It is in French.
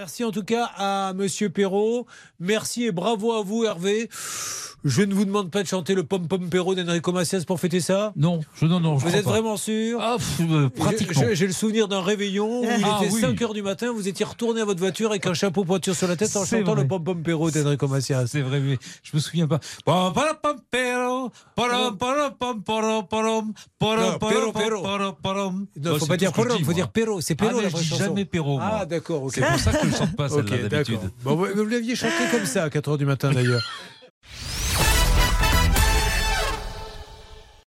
Merci en tout cas à Monsieur Perrault. Merci et bravo à vous, Hervé. Je ne vous demande pas de chanter le pom pom Perrault d'Enrico Macias pour fêter ça. Non, je non non. je Vous êtes pas. vraiment sûr Ah, pff, euh, pratiquement. J'ai le souvenir d'un réveillon où il Ah, était oui. 5 h du matin, vous étiez retourné à votre voiture avec un chapeau pointure sur la tête en chantant vrai. le pom pom Perrault d'Enrico Macias. C'est vrai, mais je me souviens pas. Pero, param, Non, param, pero, pam, pero. param, param. Non, faut pas dire dis, faut dire Perrault. C'est Ah, Perrault mais la vraie chanson. jamais moi. Ah, d'accord, ok. C'est pour ça que je ne chante pas celle-là d'habitude. vous l'aviez chanté comme ça à 4 h du matin d'ailleurs.